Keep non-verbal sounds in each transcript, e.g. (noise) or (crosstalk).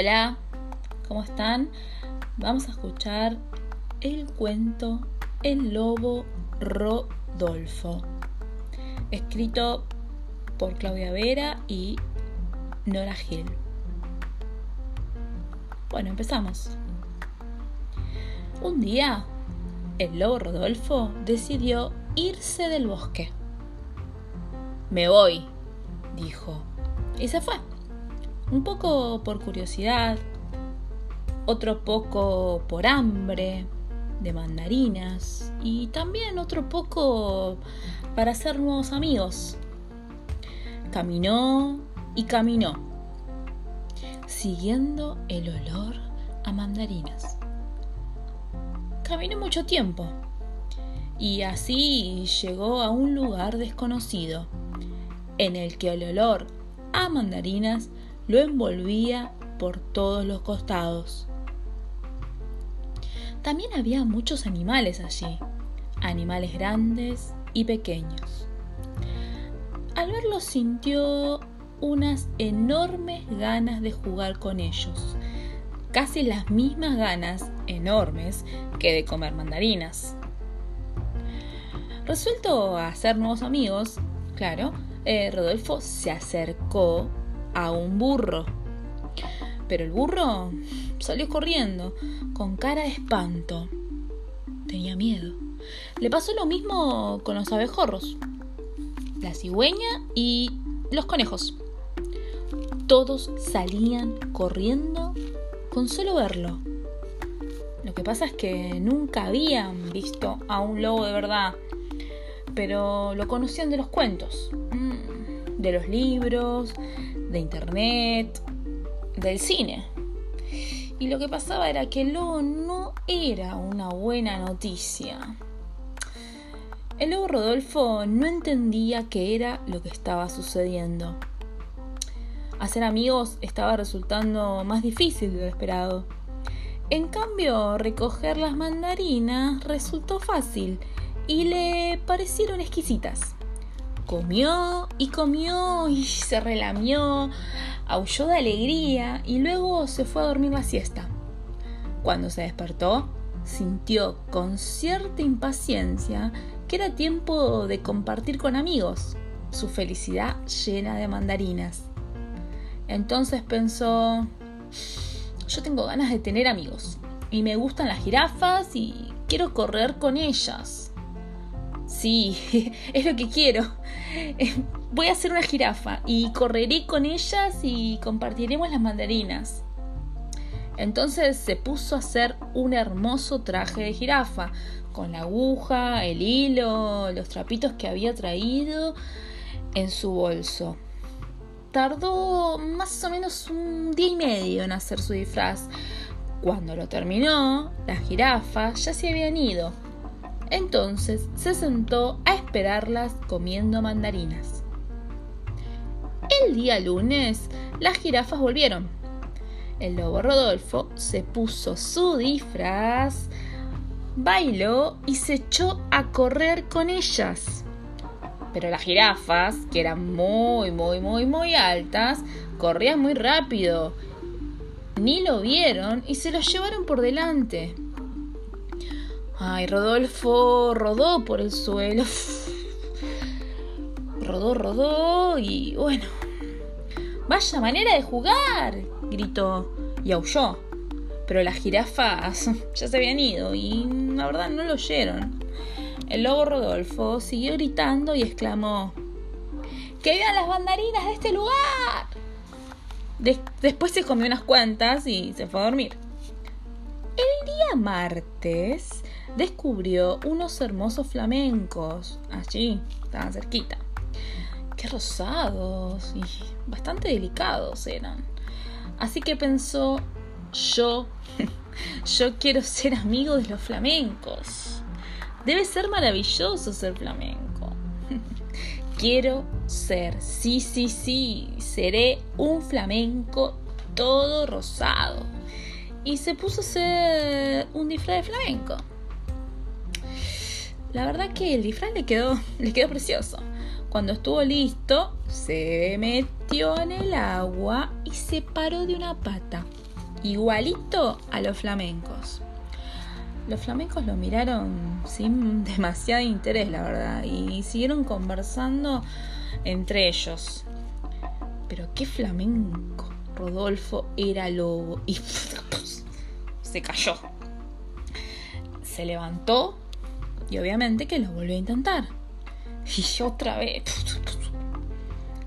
Hola, ¿cómo están? Vamos a escuchar el cuento El lobo Rodolfo, escrito por Claudia Vera y Nora Gil. Bueno, empezamos. Un día, el lobo Rodolfo decidió irse del bosque. Me voy, dijo, y se fue un poco por curiosidad, otro poco por hambre de mandarinas y también otro poco para hacer nuevos amigos. Caminó y caminó, siguiendo el olor a mandarinas. Caminó mucho tiempo y así llegó a un lugar desconocido en el que el olor a mandarinas lo envolvía por todos los costados. También había muchos animales allí, animales grandes y pequeños. Al verlos sintió unas enormes ganas de jugar con ellos, casi las mismas ganas enormes que de comer mandarinas. Resuelto a hacer nuevos amigos, claro, eh, Rodolfo se acercó a un burro. Pero el burro salió corriendo, con cara de espanto. Tenía miedo. Le pasó lo mismo con los abejorros, la cigüeña y los conejos. Todos salían corriendo con solo verlo. Lo que pasa es que nunca habían visto a un lobo de verdad, pero lo conocían de los cuentos, de los libros, de internet, del cine. Y lo que pasaba era que lobo no era una buena noticia. El lobo Rodolfo no entendía qué era lo que estaba sucediendo. Hacer amigos estaba resultando más difícil de lo esperado. En cambio, recoger las mandarinas resultó fácil y le parecieron exquisitas comió y comió y se relamió, aulló de alegría y luego se fue a dormir la siesta. Cuando se despertó, sintió con cierta impaciencia que era tiempo de compartir con amigos su felicidad llena de mandarinas. Entonces pensó, yo tengo ganas de tener amigos y me gustan las jirafas y quiero correr con ellas. Sí, (laughs) es lo que quiero. (laughs) Voy a hacer una jirafa y correré con ellas y compartiremos las mandarinas. Entonces se puso a hacer un hermoso traje de jirafa, con la aguja, el hilo, los trapitos que había traído en su bolso. Tardó más o menos un día y medio en hacer su disfraz. Cuando lo terminó, las jirafas ya se habían ido entonces se sentó a esperarlas comiendo mandarinas. El día lunes, las jirafas volvieron. El lobo Rodolfo se puso su disfraz, bailó y se echó a correr con ellas. Pero las jirafas, que eran muy, muy, muy, muy altas, corrían muy rápido. Ni lo vieron y se lo llevaron por delante. Ay, Rodolfo rodó por el suelo. Rodó, rodó y bueno. Vaya manera de jugar, gritó y aulló. Pero las jirafas ya se habían ido y la verdad no lo oyeron. El lobo Rodolfo siguió gritando y exclamó, ¡Que vivan las bandarinas de este lugar! después se comió unas cuantas y se fue a dormir. El día martes descubrió unos hermosos flamencos. Allí, estaban cerquita. Qué rosados y bastante delicados eran. Así que pensó, yo, (laughs) yo quiero ser amigo de los flamencos. Debe ser maravilloso ser flamenco. (laughs) Quiero ser, sí, sí, sí, seré un flamenco todo rosado. Y se puso a hacer un disfraz de flamenco. La verdad que el disfraz le quedó, le quedó precioso. Cuando estuvo listo, se metió en el agua y se paró de una pata. igualito a los flamencos. Los flamencos lo miraron sin (laughs) demasiado interés, la verdad, y siguieron conversando entre ellos. Pero qué flamenco. Rodolfo era lobo y (laughs) se cayó. Se levantó y obviamente que lo volvió a intentar. Y otra vez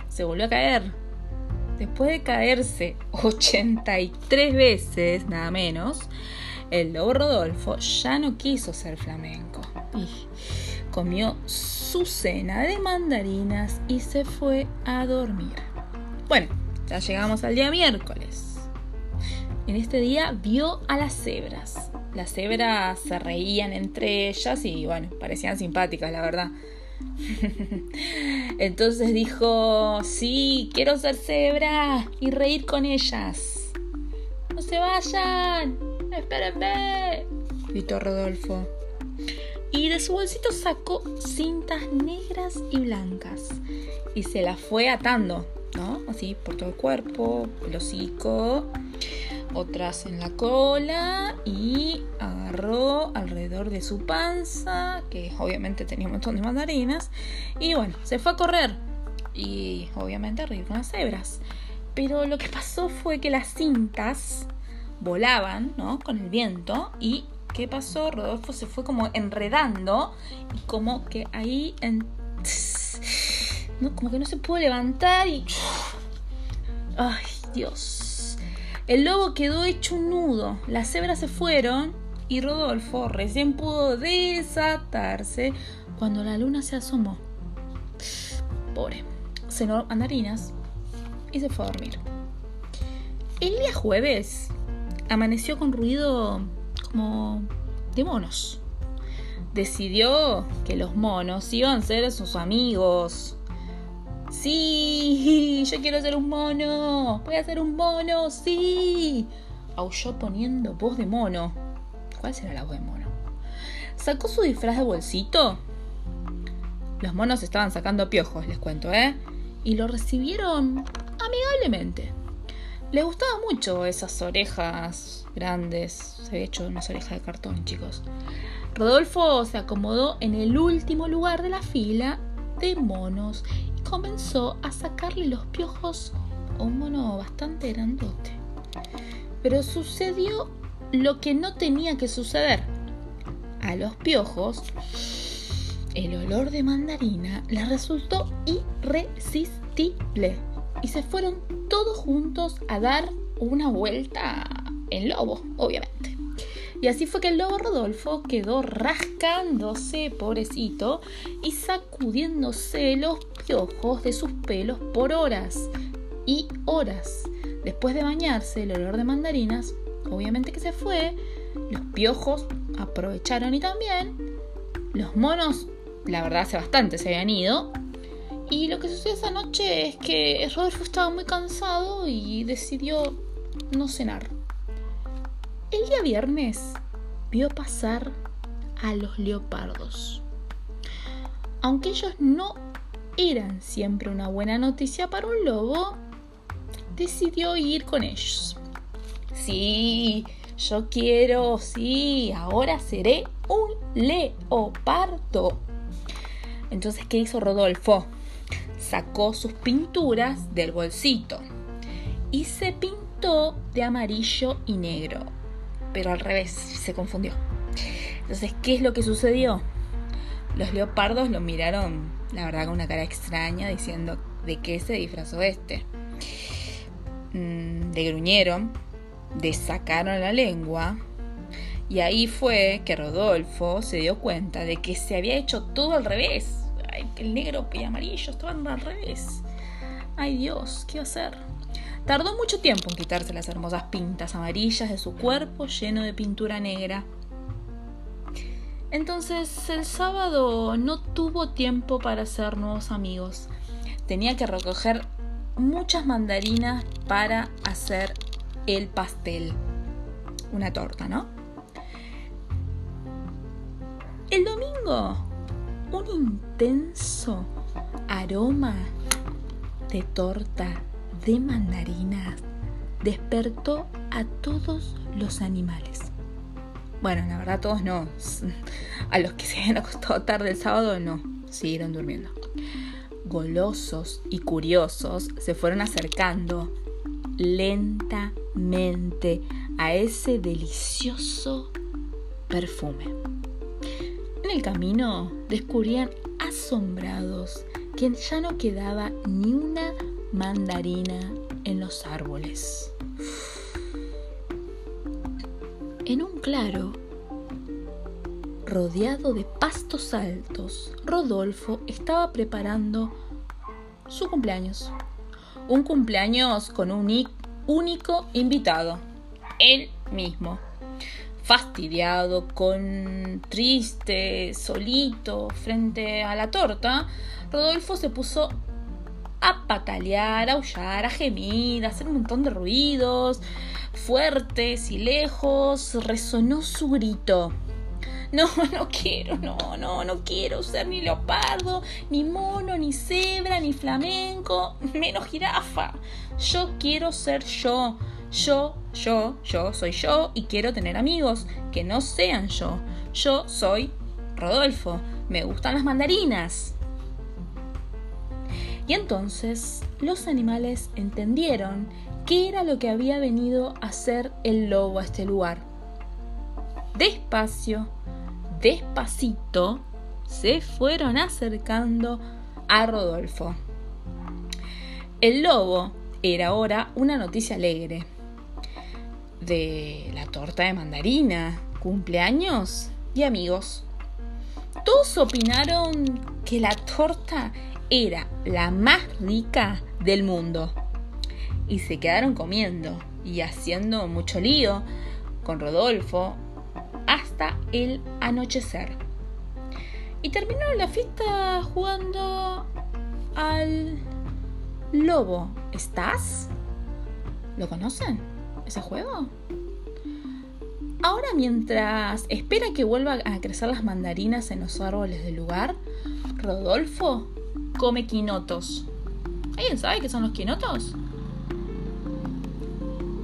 se volvió a caer. Después de caerse 83 veces, nada menos, el lobo Rodolfo ya no quiso ser flamenco. Y comió su cena de mandarinas y se fue a dormir. Bueno, ya llegamos al día miércoles. En este día vio a las cebras. Las cebras se reían entre ellas y bueno, parecían simpáticas, la verdad. (laughs) Entonces dijo, sí, quiero ser cebra y reír con ellas. No se vayan, espérenme, gritó Rodolfo. Y de su bolsito sacó cintas negras y blancas y se las fue atando, ¿no? Así por todo el cuerpo, el hocico otras en la cola y agarró alrededor de su panza, que obviamente tenía un montón de mandarinas, y bueno, se fue a correr y obviamente a reír con las cebras. Pero lo que pasó fue que las cintas volaban, ¿no? Con el viento y ¿qué pasó? Rodolfo se fue como enredando y como que ahí en... (laughs) ¿no? como que no se pudo levantar y (sighs) ay Dios el lobo quedó hecho un nudo, las cebras se fueron y Rodolfo recién pudo desatarse cuando la luna se asomó. Pobre, cenó andarinas y se fue a dormir. El día jueves amaneció con ruido como de monos. Decidió que los monos iban a ser sus amigos Sí, yo quiero ser un mono. Voy a ser un mono, sí. Aulló poniendo voz de mono. ¿Cuál será la voz de mono? Sacó su disfraz de bolsito. Los monos estaban sacando piojos, les cuento, ¿eh? Y lo recibieron amigablemente. Le gustaban mucho esas orejas grandes. Se había hecho unas orejas de cartón, chicos. Rodolfo se acomodó en el último lugar de la fila de monos comenzó a sacarle los piojos a un mono bastante grandote. Pero sucedió lo que no tenía que suceder. A los piojos, el olor de mandarina le resultó irresistible y se fueron todos juntos a dar una vuelta en lobo, obviamente. Y así fue que el lobo Rodolfo quedó rascándose, pobrecito, y sacudiéndose los piojos de sus pelos por horas y horas. Después de bañarse, el olor de mandarinas, obviamente que se fue, los piojos aprovecharon y también, los monos, la verdad hace bastante se habían ido, y lo que sucedió esa noche es que Rodolfo estaba muy cansado y decidió no cenar. El día viernes vio pasar a los leopardos. Aunque ellos no eran siempre una buena noticia para un lobo, decidió ir con ellos. Sí, yo quiero, sí, ahora seré un leopardo. Entonces, ¿qué hizo Rodolfo? Sacó sus pinturas del bolsito y se pintó de amarillo y negro pero al revés, se confundió. Entonces, ¿qué es lo que sucedió? Los leopardos lo miraron, la verdad, con una cara extraña, diciendo de qué se disfrazó este. Mm, de gruñeron, de sacaron la lengua, y ahí fue que Rodolfo se dio cuenta de que se había hecho todo al revés. Ay, el negro y amarillo estaban al revés. Ay Dios, ¿qué hacer? Tardó mucho tiempo en quitarse las hermosas pintas amarillas de su cuerpo lleno de pintura negra. Entonces el sábado no tuvo tiempo para hacer nuevos amigos. Tenía que recoger muchas mandarinas para hacer el pastel. Una torta, ¿no? El domingo, un intenso aroma de torta de mandarinas despertó a todos los animales. Bueno, la verdad todos no. (laughs) A los que se habían acostado tarde el sábado no, siguieron durmiendo. Golosos y curiosos se fueron acercando lentamente a ese delicioso perfume. En el camino descubrían asombrados que ya no quedaba ni una mandarina en los árboles. En un claro, rodeado de pastos altos, Rodolfo estaba preparando su cumpleaños. Un cumpleaños con un único invitado, él mismo. Fastidiado, con triste, solito, frente a la torta, Rodolfo se puso a patalear, a aullar, a gemir, a hacer un montón de ruidos fuertes y lejos. Resonó su grito. (laughs) No, no quiero, no, no, no quiero ser ni leopardo, ni mono, ni cebra, ni flamenco, (laughs) menos jirafa. Yo quiero ser yo. Yo, yo, yo soy yo y quiero tener amigos que no sean yo. Yo soy Rodolfo. Me gustan las mandarinas. Y entonces los animales entendieron qué era lo que había venido a hacer el lobo a este lugar. Despacio, despacito, se fueron acercando a Rodolfo. El lobo era ahora una noticia alegre. De la torta de mandarina, cumpleaños y amigos. Todos opinaron que la torta era la más rica del mundo. Y se quedaron comiendo y haciendo mucho lío con Rodolfo hasta el anochecer. Y terminaron la fiesta jugando al lobo. ¿Estás? ¿Lo conocen? ¿Ese juego? Ahora mientras espera que vuelvan a crecer las mandarinas en los árboles del lugar, Rodolfo come quinotos. ¿Alguien sabe qué son los quinotos?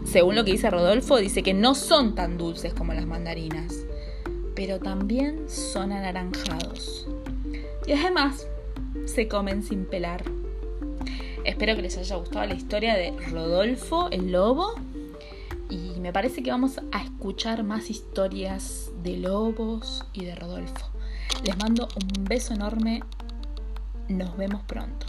Según lo que dice Rodolfo, dice que no son tan dulces como las mandarinas, pero también son anaranjados. Y además, se comen sin pelar. Espero que les haya gustado la historia de Rodolfo el lobo. Y me parece que vamos a escuchar más historias de lobos y de Rodolfo. Les mando un beso enorme nos vemos pronto.